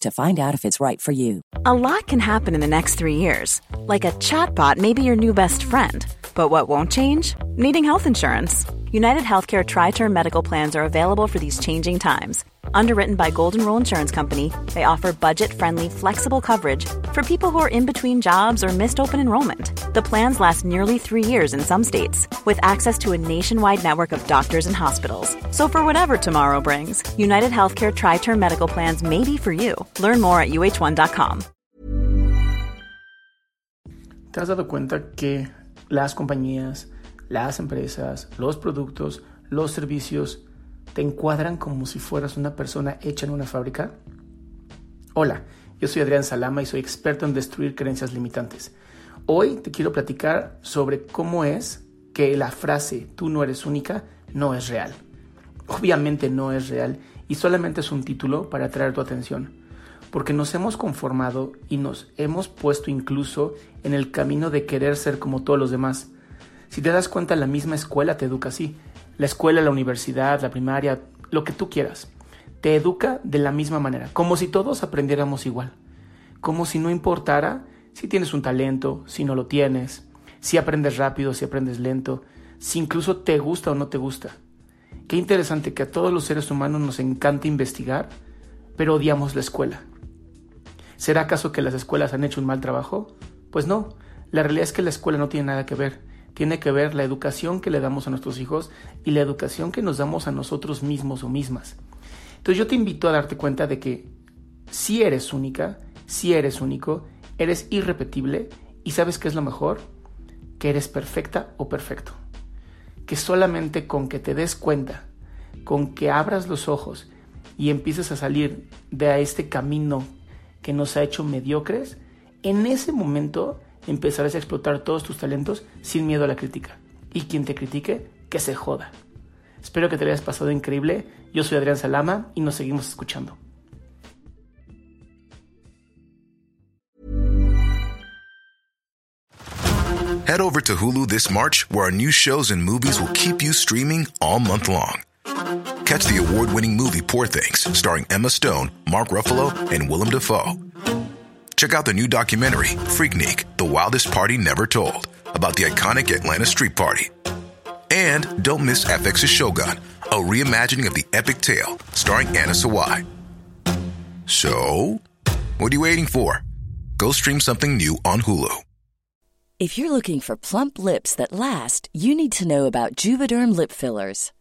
to find out if it's right for you. A lot can happen in the next three years. Like a chatbot may be your new best friend. But what won't change? Needing health insurance. United Healthcare Tri Term Medical Plans are available for these changing times. Underwritten by Golden Rule Insurance Company, they offer budget friendly, flexible coverage for people who are in between jobs or missed open enrollment. The plans last nearly three years in some states, with access to a nationwide network of doctors and hospitals. So, for whatever tomorrow brings, United Healthcare Tri Term Medical Plans may be for you. Learn more at uh1.com. ¿Te has dado cuenta que las compañías, las empresas, los productos, los servicios te encuadran como si fueras una persona hecha en una fábrica? Hola, yo soy Adrián Salama y soy experto en destruir creencias limitantes. Hoy te quiero platicar sobre cómo es que la frase tú no eres única no es real. Obviamente no es real y solamente es un título para atraer tu atención, porque nos hemos conformado y nos hemos puesto incluso en el camino de querer ser como todos los demás. Si te das cuenta, la misma escuela te educa así. La escuela, la universidad, la primaria, lo que tú quieras. Te educa de la misma manera, como si todos aprendiéramos igual. Como si no importara si tienes un talento, si no lo tienes, si aprendes rápido, si aprendes lento, si incluso te gusta o no te gusta. Qué interesante que a todos los seres humanos nos encanta investigar, pero odiamos la escuela. ¿Será acaso que las escuelas han hecho un mal trabajo? Pues no, la realidad es que la escuela no tiene nada que ver. Tiene que ver la educación que le damos a nuestros hijos y la educación que nos damos a nosotros mismos o mismas. Entonces yo te invito a darte cuenta de que si eres única, si eres único, eres irrepetible y sabes qué es lo mejor, que eres perfecta o perfecto. Que solamente con que te des cuenta, con que abras los ojos y empieces a salir de este camino que nos ha hecho mediocres, en ese momento empezarás a explotar todos tus talentos sin miedo a la crítica. Y quien te critique, que se joda. Espero que te hayas pasado increíble. Yo soy Adrián Salama y nos seguimos escuchando. Head over to Hulu this March, where our new shows and movies will keep you streaming all month long. Catch the award winning movie Poor Things, starring Emma Stone, Mark Ruffalo, and Willem Dafoe. Check out the new documentary, Freaknik The Wildest Party Never Told, about the iconic Atlanta Street Party. And don't miss FX's Shogun, a reimagining of the epic tale, starring Anna Sawai. So, what are you waiting for? Go stream something new on Hulu. If you're looking for plump lips that last, you need to know about Juvederm lip fillers.